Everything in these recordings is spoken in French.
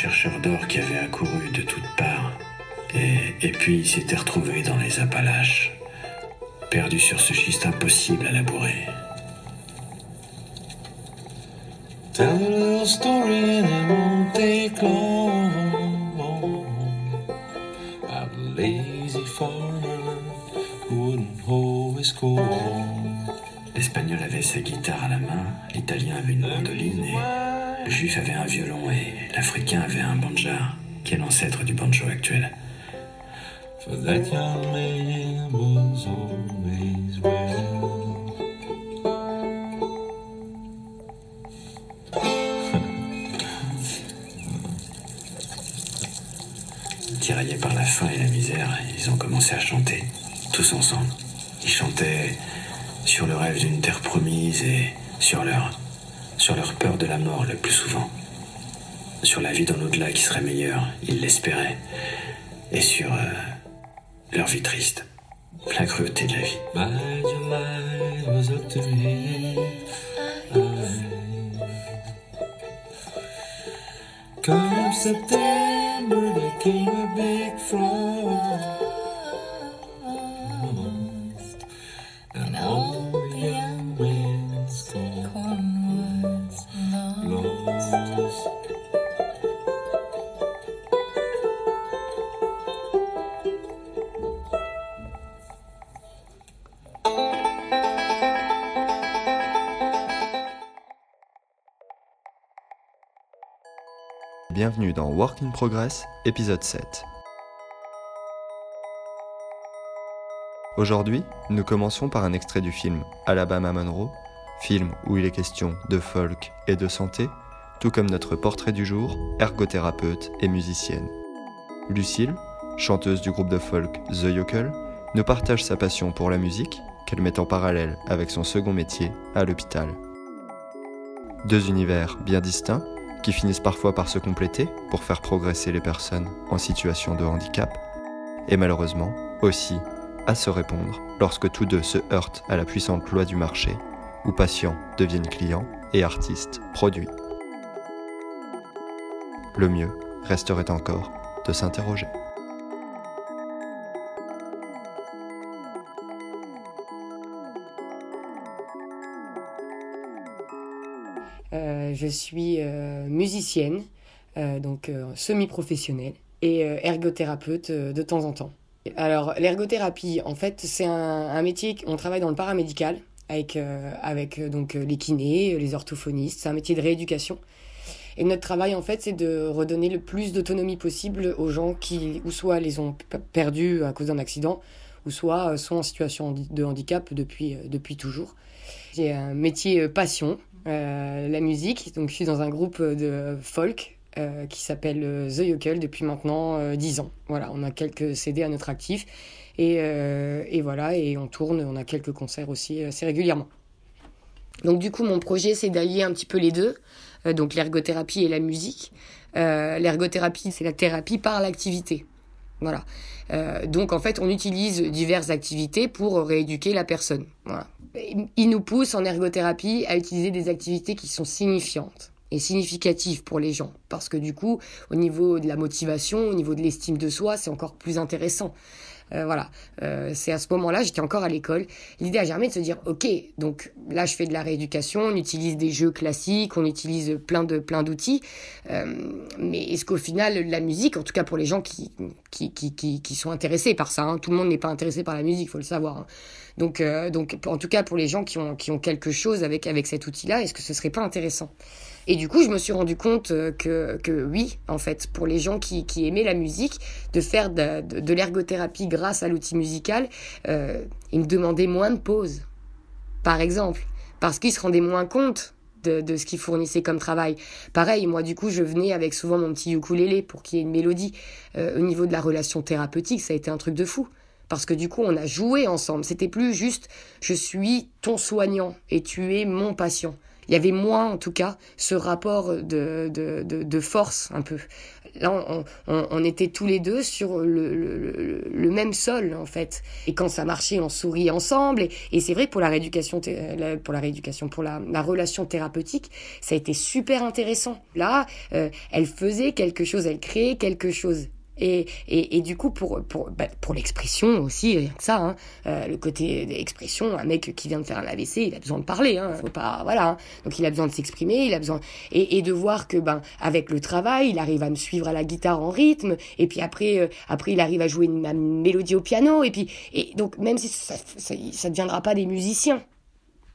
chercheurs d'or qui avaient accouru de toutes parts. Et, puis ils s'étaient retrouvés dans les Appalaches, perdus sur ce schiste impossible à labourer. Tell a story a lazy. L'espagnol avait sa guitare à la main, l'italien avait une mandoline et le juif avait un violon et l'africain avait un banjar, qui est l'ancêtre du banjo actuel. Tiraillés par la faim et la misère, ils ont commencé à chanter, tous ensemble. Ils chantaient sur le rêve d'une terre promise et sur leur, sur leur peur de la mort le plus souvent. Sur la vie dans l'au-delà qui serait meilleure, ils l'espéraient. Et sur euh, leur vie triste, la cruauté de la vie. Bienvenue dans Work in Progress, épisode 7. Aujourd'hui, nous commençons par un extrait du film Alabama Monroe, film où il est question de folk et de santé, tout comme notre portrait du jour, ergothérapeute et musicienne. Lucille, chanteuse du groupe de folk The Yokel, nous partage sa passion pour la musique qu'elle met en parallèle avec son second métier à l'hôpital. Deux univers bien distincts qui finissent parfois par se compléter pour faire progresser les personnes en situation de handicap, et malheureusement aussi à se répondre lorsque tous deux se heurtent à la puissante loi du marché, où patients deviennent clients et artistes produits. Le mieux resterait encore de s'interroger. Je suis euh, musicienne, euh, donc euh, semi-professionnelle, et ergothérapeute de temps en temps. Alors, l'ergothérapie, en fait, c'est un, métier, on travaille dans le paramédical avec, avec donc, les kinés, les orthophonistes, c'est un métier de rééducation. Et notre travail, en fait, c'est de redonner le plus d'autonomie possible aux gens qui, ou soit les ont perdus à cause d'un accident, ou soit sont en situation de handicap depuis, depuis toujours. J'ai un métier passion, la musique. Donc, je suis dans un groupe de folk euh, qui s'appelle euh, The Yokel depuis maintenant euh, 10 ans. Voilà, on a quelques CD à notre actif. Et, euh, et voilà, et on tourne, on a quelques concerts aussi assez régulièrement. Donc, du coup, mon projet, c'est d'allier un petit peu les deux, euh, donc l'ergothérapie et la musique. Euh, l'ergothérapie, c'est la thérapie par l'activité. Voilà. Euh, donc, en fait, on utilise diverses activités pour rééduquer la personne. Il nous pousse en ergothérapie à utiliser des activités qui sont signifiantes et significatives pour les gens. Parce que du coup, au niveau de la motivation, au niveau de l'estime de soi, c'est encore plus intéressant. Euh, voilà, euh, c'est à ce moment-là, j'étais encore à l'école. L'idée a germé de se dire, ok, donc là je fais de la rééducation, on utilise des jeux classiques, on utilise plein de plein d'outils, euh, mais est-ce qu'au final la musique, en tout cas pour les gens qui qui qui qui, sont intéressés par ça, hein, tout le monde n'est pas intéressé par la musique, faut le savoir. hein. Donc euh, donc en tout cas pour les gens qui ont qui ont quelque chose avec avec cet outil-là, est-ce que ce serait pas intéressant? Et du coup, je me suis rendu compte euh, que, que oui, en fait, pour les gens qui, qui aimaient la musique, de faire de, l'ergothérapie grâce à l'outil musical, euh, ils me demandaient moins de pauses, par exemple, parce qu'ils se rendaient moins compte de, de ce qu'ils fournissaient comme travail. Pareil, moi, du coup, je venais avec souvent mon petit ukulélé pour qu'il y ait une mélodie. Euh, au niveau de la relation thérapeutique, ça a été un truc de fou. Parce que du coup, on a joué ensemble. C'était plus juste je suis ton soignant et tu es mon patient. Il y avait moins, en tout cas, ce rapport de, de, de, force un peu. Là, on, on, était tous les deux sur le, le, le, même sol, en fait. Et quand ça marchait, on sourit ensemble. Et, et c'est vrai pour la rééducation, pour la rééducation, pour la, la, relation thérapeutique, ça a été super intéressant. Là, euh, elle faisait quelque chose, elle créait quelque chose. Et, et, et, du coup, pour, pour, bah, pour l'expression aussi, rien que ça, hein, euh, le côté d'expression, un mec qui vient de faire un AVC, il a besoin de parler, hein, faut pas, voilà. Hein. Donc il a besoin de s'exprimer, il a besoin et, et, de voir que ben avec le travail, il arrive à me suivre à la guitare en rythme, et puis après, euh, après il arrive à jouer une, mélodie au piano, et puis et donc même si ça, ça deviendra pas des musiciens,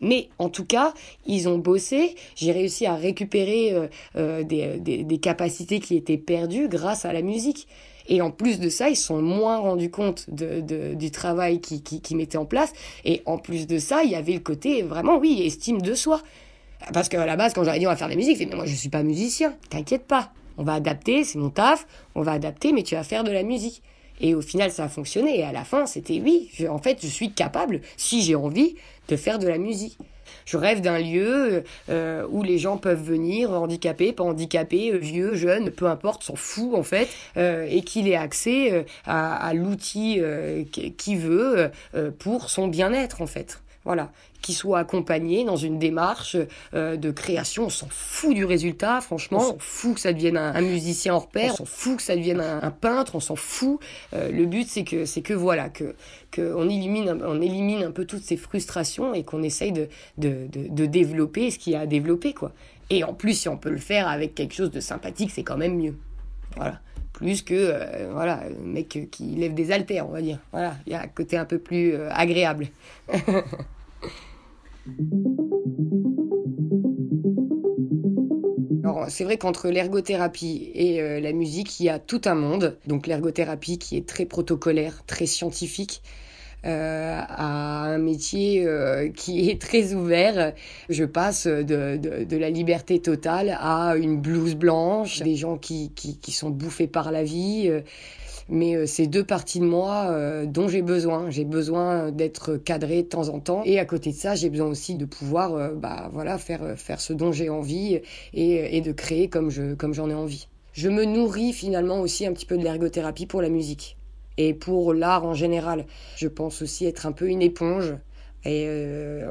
mais en tout cas, ils ont bossé. J'ai réussi à récupérer euh, euh des, des, des, capacités qui étaient perdues grâce à la musique. Et en plus de ça, ils sont moins rendus compte de, du travail qui, qui, qui mettait en place. Et en plus de ça, il y avait le côté vraiment, oui, estime de soi. Parce qu'à la base, quand j'aurais dit on va faire de la musique, c'est mais moi je suis pas musicien, t'inquiète pas. On va adapter, c'est mon taf, on va adapter, mais tu vas faire de la musique. Et au final, ça a fonctionné. Et à la fin, c'était oui, en fait, je suis capable, si j'ai envie, de faire de la musique. Je rêve d'un lieu euh, où les gens peuvent venir, handicapés, pas handicapés, euh, vieux, jeunes, peu importe, s'en fout en fait, euh, et qu'il ait accès à, à l'outil qu'il veut pour son bien-être en fait. Voilà, qui soit accompagné dans une démarche euh, de création. On s'en fout du résultat, franchement. On s'en fout que ça devienne un, musicien hors pair. On s'en fout que ça devienne un, peintre. On s'en fout. Euh, le but, c'est que, c'est que voilà, que, que on élimine, on élimine un peu toutes ces frustrations et qu'on essaye de, de, de, de développer ce qu'il y a à développer, quoi. Et en plus, si on peut le faire avec quelque chose de sympathique, c'est quand même mieux. Voilà plus que euh, voilà un mec qui lève des haltères on va dire voilà il y a un côté un peu plus agréable C'est vrai qu'entre l'ergothérapie et euh, la musique, il y a tout un monde. Donc, l'ergothérapie qui est très protocolaire, très scientifique, euh, à un métier euh, qui est très ouvert. Je passe de, la liberté totale à une blouse blanche, des gens qui, sont bouffés par la vie mais euh, c'est deux parties de moi euh, dont j'ai besoin. J'ai besoin d'être cadré de temps en temps, et à côté de ça, j'ai besoin aussi de pouvoir, euh, bah voilà, faire faire ce dont j'ai envie et, de créer comme je comme j'en ai envie. Je me nourris finalement aussi un petit peu de l'ergothérapie pour la musique et pour l'art en général. Je pense aussi être un peu une éponge. Et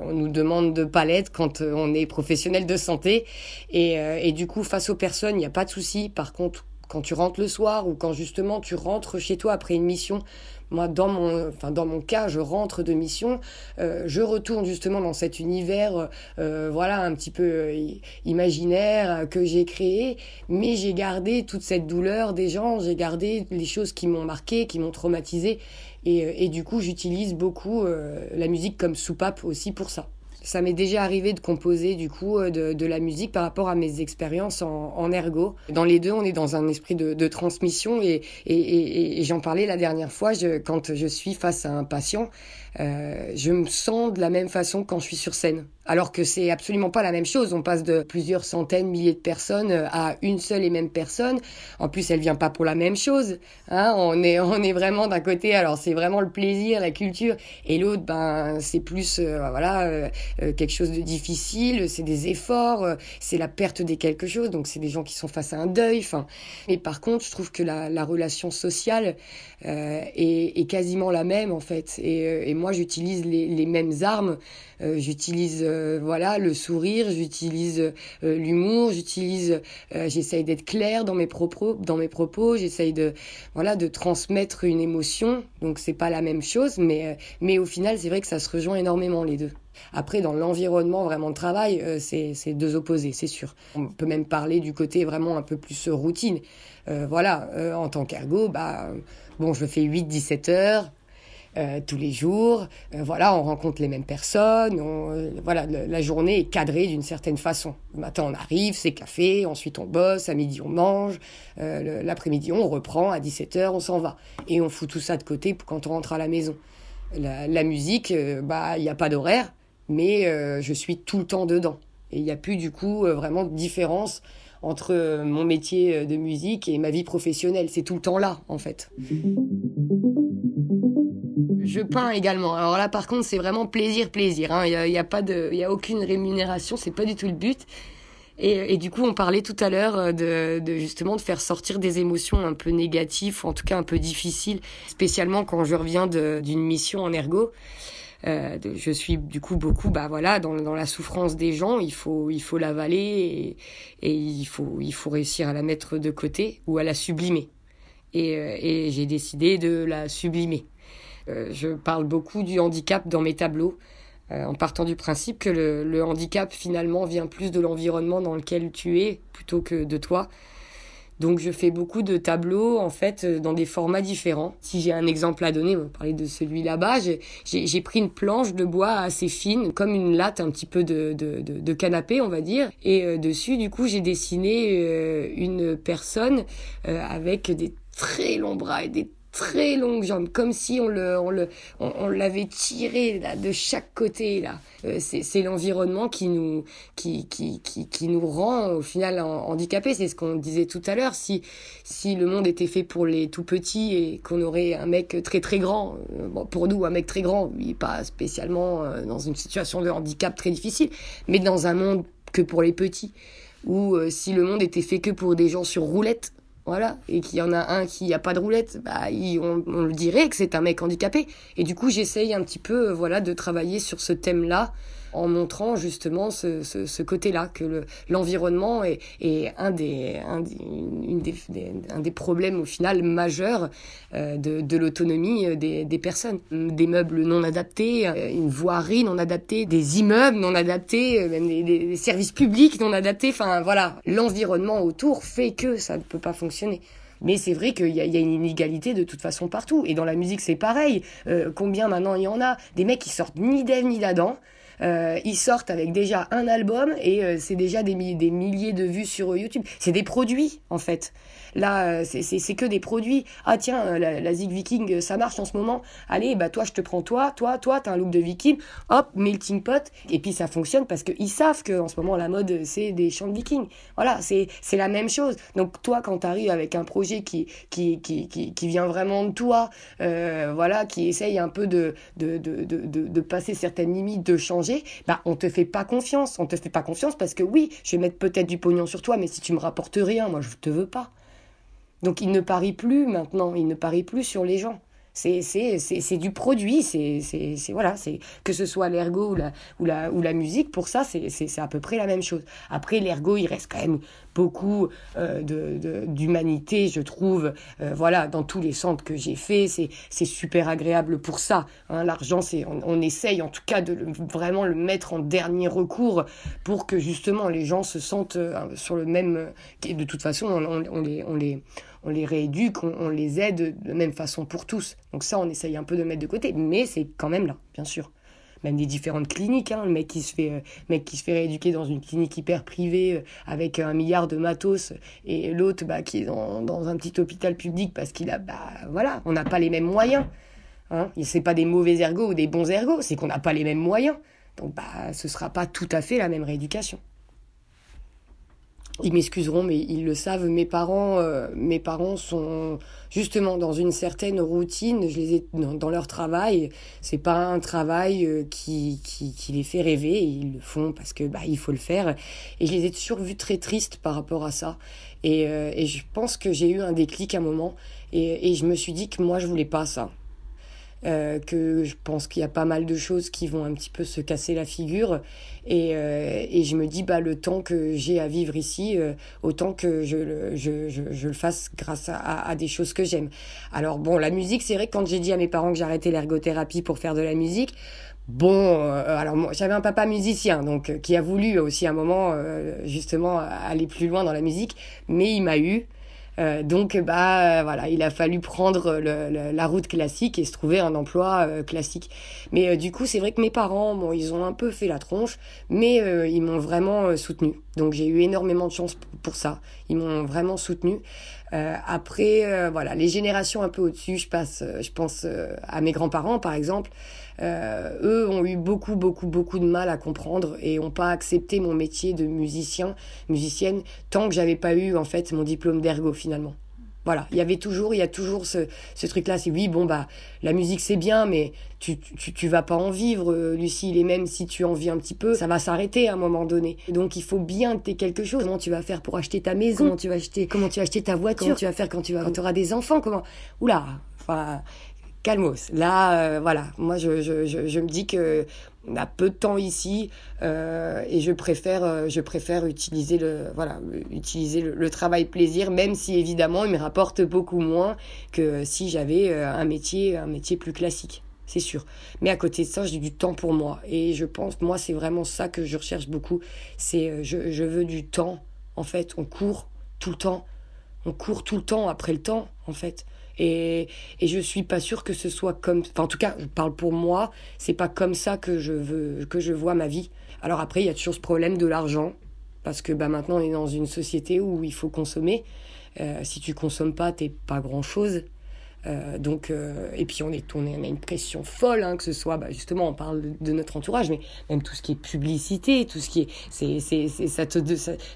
on nous demande de palette quand on est professionnel de santé. Et du coup, face aux personnes, il n'y a pas de souci. Par contre, quand tu rentres le soir ou quand justement tu rentres chez toi après une mission. Moi, dans mon, enfin, dans mon cas, je rentre de mission, euh, je retourne justement dans cet univers, euh, voilà, un petit peu euh, imaginaire que j'ai créé, mais j'ai gardé toute cette douleur des gens, j'ai gardé les choses qui m'ont marqué, qui m'ont traumatisé, et, et, du coup, j'utilise beaucoup la musique comme soupape aussi pour ça. Ça m'est déjà arrivé de composer du coup euh, de, de, la musique par rapport à mes expériences en, en, ergo. Dans les deux, on est dans un esprit de, de transmission et, et, et, et j'en parlais la dernière fois je, quand je suis face à un patient. Euh, je me sens de la même façon quand je suis sur scène. Alors que c'est absolument pas la même chose. On passe de plusieurs centaines, milliers de personnes euh, à une seule et même personne. En plus, elle vient pas pour la même chose. Hein on est, on est vraiment d'un côté. Alors c'est vraiment le plaisir, la culture, et l'autre, ben c'est plus, euh, voilà, quelque chose de difficile. C'est des efforts, c'est la perte des quelque chose. Donc c'est des gens qui sont face à un deuil. Enfin, mais par contre, je trouve que la, la relation sociale est, est, quasiment la même en fait. Et, et moi, j'utilise les, les, mêmes armes. Euh, j'utilise euh, voilà le sourire, j'utilise euh, l'humour, j'utilise, j'essaye d'être clair dans mes propos, dans mes propos. J'essaye de voilà de transmettre une émotion. Donc c'est pas la même chose, mais mais au final, c'est vrai que ça se rejoint énormément les deux. Après, dans l'environnement vraiment de travail, c'est deux opposés, c'est sûr. On peut même parler du côté vraiment un peu plus routine. voilà, en tant qu'ergo, bah, bon, je fais 8-17 heures, euh, tous les jours. Euh, voilà, on rencontre les mêmes personnes. Euh, voilà, la journée est cadrée d'une certaine façon. Le matin, on arrive, c'est café. Ensuite, on bosse. À midi, on mange. L'après-midi, on reprend. À 17h, on s'en va. Et on fout tout ça de côté quand on rentre à la maison. La, musique, bah, il n'y a pas d'horaire, mais je suis tout le temps dedans. Et il n'y a plus, du coup, vraiment de différence entre mon métier de musique et ma vie professionnelle. C'est tout le temps là, en fait je peins également. Alors là, par contre, c'est vraiment plaisir, plaisir. Hein. Il n'y a, a, pas de, il y a aucune rémunération, c'est pas du tout le but. Et, du coup, on parlait tout à l'heure euh, de, justement de faire sortir des émotions un peu négatives, en tout cas un peu difficiles, spécialement quand je reviens d'une mission en ergo. Euh, je suis du coup beaucoup, bah voilà, dans, dans la souffrance des gens, il faut il faut l'avaler et, et, il faut il faut réussir à la mettre de côté ou à la sublimer. Et, euh, et j'ai décidé de la sublimer. Euh, je parle beaucoup du handicap dans mes tableaux. Euh, en partant du principe que le, le, handicap finalement vient plus de l'environnement dans lequel tu es plutôt que de toi. Donc je fais beaucoup de tableaux en fait euh, dans des formats différents. Si j'ai un exemple à donner, on parler de celui là-bas, j'ai pris une planche de bois assez fine, comme une latte un petit peu de, de, de, de canapé on va dire, et euh, dessus du coup j'ai dessiné euh, une personne avec des très longs bras et des très longues jambes, comme si on le, on le, on, l'avait tiré là, de chaque côté là. Euh, c'est l'environnement qui nous, qui, qui, qui, qui, nous rend au final handicapés. C'est ce qu'on disait tout à l'heure. Si, si le monde était fait pour les tout petits et qu'on aurait un mec très très grand, euh, bon, pour nous un mec très grand, pas spécialement euh, dans une situation de handicap très difficile, mais dans un monde que pour les petits. Ou si le monde était fait que pour des gens sur roulette, voilà, et qu'il y en a un qui a pas de roulette, bah, on, on, le dirait que c'est un mec handicapé. Et du coup, j'essaye un petit peu, euh, voilà, de travailler sur ce thème-là en montrant justement ce, ce, ce côté-là, que l'environnement est, est, un, des, un, des, une des, un des problèmes au final majeurs euh, de, de l'autonomie euh, des, des personnes. Des meubles non adaptés, euh, une voirie non adaptée, des immeubles non adaptés, même des, des services publics non adaptés. Enfin voilà, l'environnement autour fait que ça ne peut pas fonctionner. Mais c'est vrai qu'il y, y, a une inégalité de toute façon partout. Et dans la musique, c'est pareil. Euh, combien maintenant il y en a? Des mecs qui sortent ni d'Ève ni d'Adam, euh, ils sortent avec déjà un album et euh, c'est déjà des, milliers de vues sur YouTube. C'est des produits en fait. Là, euh, c'est que des produits. Ah tiens, euh, la, Zig Viking, ça marche en ce moment. Allez, bah toi, je te prends toi, toi, toi, t'as un look de Viking. Hop, melting pot. Et puis ça fonctionne parce qu'ils savent que en ce moment la mode c'est des chants de Viking. Voilà, c'est la même chose. Donc toi, quand t'arrives avec un projet qui vient vraiment de toi, euh, voilà, qui essaye un peu de de passer certaines limites, de changer, bah on te fait pas confiance. On te fait pas confiance parce que oui, je vais mettre peut-être du pognon sur toi, mais si tu me rapportes rien, moi je te veux pas. Donc il ne parie plus maintenant, il ne parie plus sur les gens. C'est du produit, c'est voilà, c'est que ce soit l'ergo ou la ou la ou la musique, pour ça c'est à peu près la même chose. Après l'ergo, il reste quand même beaucoup euh, de d'humanité, je trouve. Euh, voilà, dans tous les centres que j'ai fait, c'est super agréable pour ça. Hein, L'argent, c'est on, on, essaye en tout cas de le, vraiment le mettre en dernier recours pour que justement les gens se sentent euh, sur le même. De toute façon, on, on, on les on les on les rééduque, on, on, les aide de même façon pour tous. Donc ça, on essaye un peu de mettre de côté, mais c'est quand même là, bien sûr. Même des différentes cliniques, hein, le mec qui se fait, euh, mec qui se fait rééduquer dans une clinique hyper privée euh, avec un milliard de matos, et l'autre bah, qui est dans, dans, un petit hôpital public parce qu'il a, bah voilà, on n'a pas les mêmes moyens. Hein. C'est pas des mauvais ergots ou des bons ergots, c'est qu'on n'a pas les mêmes moyens. Donc bah, ce sera pas tout à fait la même rééducation ils m'excuseront, mais ils le savent. Mes parents, euh, mes parents sont justement dans une certaine routine. Je les ai dans, leur travail. C'est pas un travail euh, qui, qui, qui les fait rêver. Ils le font parce que bah il faut le faire. Et je les ai toujours vus très tristes par rapport à ça. Et, euh, et je pense que j'ai eu un déclic à un moment. Et, et je me suis dit que moi je voulais pas ça. Euh, que je pense qu'il y a pas mal de choses qui vont un petit peu se casser la figure. Et, euh, et je me dis bah le temps que j'ai à vivre ici euh, autant que je, je, je, je, le fasse grâce à, à des choses que j'aime. Alors bon la musique c'est vrai que quand j'ai dit à mes parents que j'arrêtais l'ergothérapie pour faire de la musique Bon, euh, alors moi, j'avais un papa musicien, donc euh, qui a voulu aussi à un moment euh, justement aller plus loin dans la musique, mais il m'a eu euh, donc bah voilà, il a fallu prendre le, le, la route classique et se trouver un emploi euh, classique. Mais euh, du coup, c'est vrai que mes parents, bon, ils ont un peu fait la tronche, mais euh, ils m'ont vraiment soutenu. Donc j'ai eu énormément de chance pour ça. Ils m'ont vraiment soutenu. après, voilà, les générations un peu au-dessus, je passe, je pense à mes grands-parents par exemple. Euh, eux ont eu beaucoup, beaucoup, beaucoup de mal à comprendre et ont pas accepté mon métier de musicien, musicienne, tant que j'avais pas eu en fait mon diplôme d'ergo finalement. Voilà, il y avait toujours, il y a toujours ce, ce truc-là. C'est oui, bon bah la musique c'est bien, mais tu, tu tu vas pas en vivre, euh, Lucille. Et même si tu en vis un petit peu, ça va s'arrêter à un moment donné. Donc il faut bien que tu quelque chose. Comment tu vas faire pour acheter ta maison? Comment tu vas acheter Comment tu vas acheter ta voiture? Comment tu vas faire quand tu vas quand auras des enfants? Comment? Oula, enfin calmos. Là, euh, voilà, moi je, me dis que on a peu de temps ici euh, et je préfère, euh, je préfère utiliser le, voilà, utiliser le, travail plaisir, même si évidemment il me rapporte beaucoup moins que si j'avais un métier, un métier plus classique. C'est sûr. Mais à côté de ça, j'ai du temps pour moi. Et je pense, moi, c'est vraiment ça que je recherche beaucoup. C'est, je veux du temps. En fait, on court tout le temps. On court tout le temps après le temps, en fait. Et, et je suis pas sûre que ce soit comme, enfin, en tout cas, je parle pour moi, c'est pas comme ça que je veux, que je vois ma vie. Alors après, il y a toujours ce problème de l'argent, parce que bah, maintenant on est dans une société où il faut consommer. Euh, si tu consommes pas, t'es pas grand chose. Euh, donc, euh, et puis on est, on, a une pression folle, hein, que ce soit, bah, justement, on parle de, notre entourage, mais même tout ce qui est publicité, tout ce qui est, c'est, c'est, ça, te,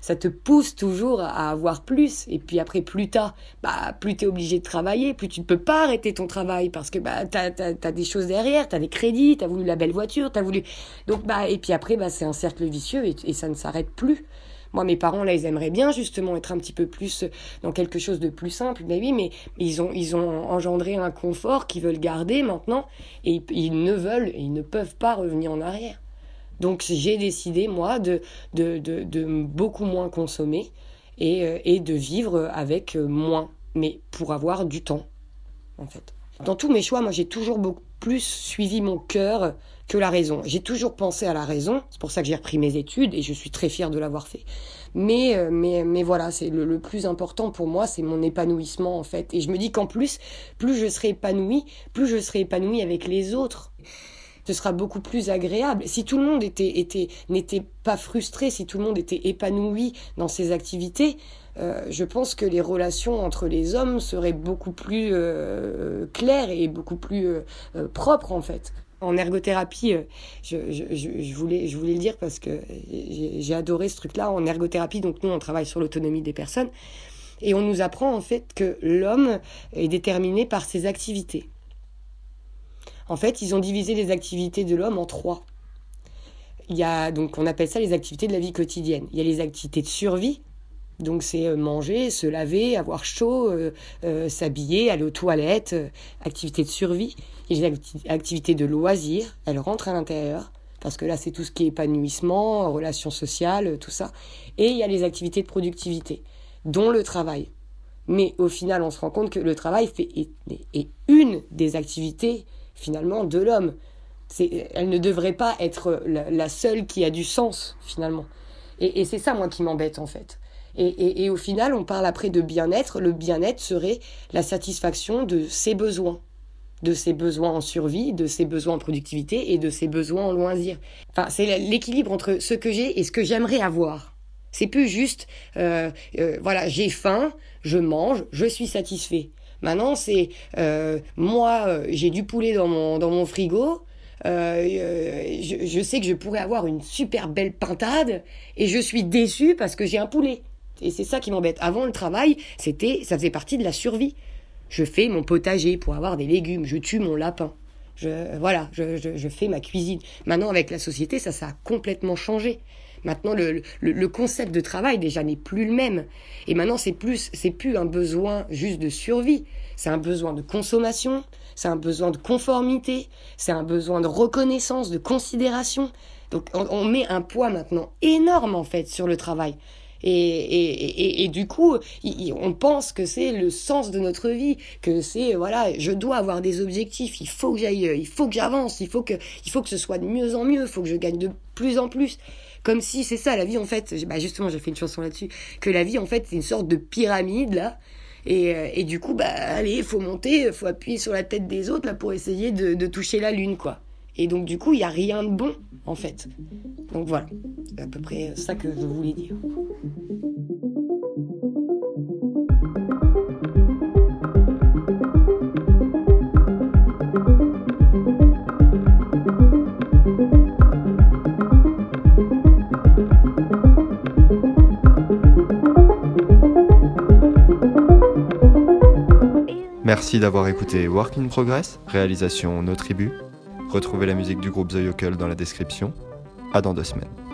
ça, te pousse toujours à avoir plus. Et puis après, plus t'as, bah, plus t'es obligé de travailler, plus tu ne peux pas arrêter ton travail parce que bah, t'as, t'as, t'as des choses derrière, t'as des crédits, t'as voulu la belle voiture, t'as voulu. Donc, bah, et puis après, bah, c'est un cercle vicieux et ça ne s'arrête plus. Moi, mes parents, là, ils aimeraient bien justement être un petit peu plus dans quelque chose de plus simple. Mais oui, mais ils ont, ils ont engendré un confort qu'ils veulent garder maintenant et ils ne veulent ils ne peuvent pas revenir en arrière. Donc j'ai décidé, moi, de, de, de, beaucoup moins consommer et, euh, et de vivre avec moins, mais pour avoir du temps, en fait. Dans tous mes choix, moi, j'ai toujours beaucoup plus suivi mon cœur que la raison. J'ai toujours pensé à la raison, c'est pour ça que j'ai repris mes études et je suis très fière de l'avoir fait. Mais, euh, mais, mais voilà, c'est le, le, plus important pour moi, c'est mon épanouissement en fait. Et je me dis qu'en plus, plus je serai épanouie, plus je serai épanouie avec les autres. Ce sera beaucoup plus agréable. Si tout le monde était, était, n'était pas frustré, si tout le monde était épanoui dans ses activités, euh, je pense que les relations entre les hommes seraient beaucoup plus euh, claires et beaucoup plus euh, euh propres en fait en ergothérapie, euh, je, voulais, je voulais le dire parce que j'ai adoré ce truc-là. En ergothérapie, donc nous, on travaille sur l'autonomie des personnes. Et on nous apprend en fait que l'homme est déterminé par ses activités. En fait, ils ont divisé les activités de l'homme en trois. Il y a, donc on appelle ça les activités de la vie quotidienne. Il y a les activités de survie, donc c'est euh, manger, se laver, avoir chaud, euh, euh, s'habiller, aller aux toilettes, euh, activité de survie. Il y a activités de loisirs, elles rentrent à l'intérieur, parce que là c'est tout ce qui est épanouissement, relations sociales, tout ça. Et il y a les activités de productivité, dont le travail. Mais au final on se rend compte que le travail fait, est, est une des activités finalement de l'homme. Elle ne devrait pas être la, seule qui a du sens finalement. Et c'est ça moi qui m'embête en fait et, au final, on parle après de bien-être. Le bien-être serait la satisfaction de ses besoins de ses besoins en survie, de ses besoins en productivité et de ses besoins en loisir. Enfin, c'est l'équilibre entre ce que j'ai et ce que j'aimerais avoir. C'est plus juste, euh, euh, voilà, j'ai faim, je mange, je suis satisfait. Maintenant, c'est euh, moi, euh, j'ai du poulet dans mon dans mon frigo. Euh, je, je sais que je pourrais avoir une super belle pintade et je suis déçu parce que j'ai un poulet. Et c'est ça qui m'embête. Avant le travail, c'était, ça faisait partie de la survie. Je fais mon potager pour avoir des légumes. Je tue mon lapin. Je, voilà, je, je, fais ma cuisine. Maintenant, avec la société, ça, ça a complètement changé. Maintenant, le, le, le concept de travail déjà n'est plus le même. Et maintenant, c'est plus, c'est plus un besoin juste de survie. C'est un besoin de consommation. C'est un besoin de conformité. C'est un besoin de reconnaissance, de considération. Donc, on, on met un poids maintenant énorme en fait sur le travail. Et, et, et, et, du coup, on pense que c'est le sens de notre vie, que c'est voilà, je dois avoir des objectifs, il faut que j'aille, il faut que j'avance, il faut que, il faut que ce soit de mieux en mieux, il faut que je gagne de plus en plus. Comme si c'est ça la vie en fait. Bah justement, j'ai fait une chanson là-dessus, que la vie en fait c'est une sorte de pyramide là. Et, euh, et du coup, bah allez, faut monter, faut appuyer sur la tête des autres là pour essayer de, de toucher la lune quoi. Et donc, du coup, il n'y a rien de bon, en fait. Donc voilà, c'est à peu près ça que je voulais dire. Merci d'avoir écouté Work in Progress, réalisation Nos Tribus. Retrouvez la musique du groupe The Yokel dans la description. À dans deux semaines.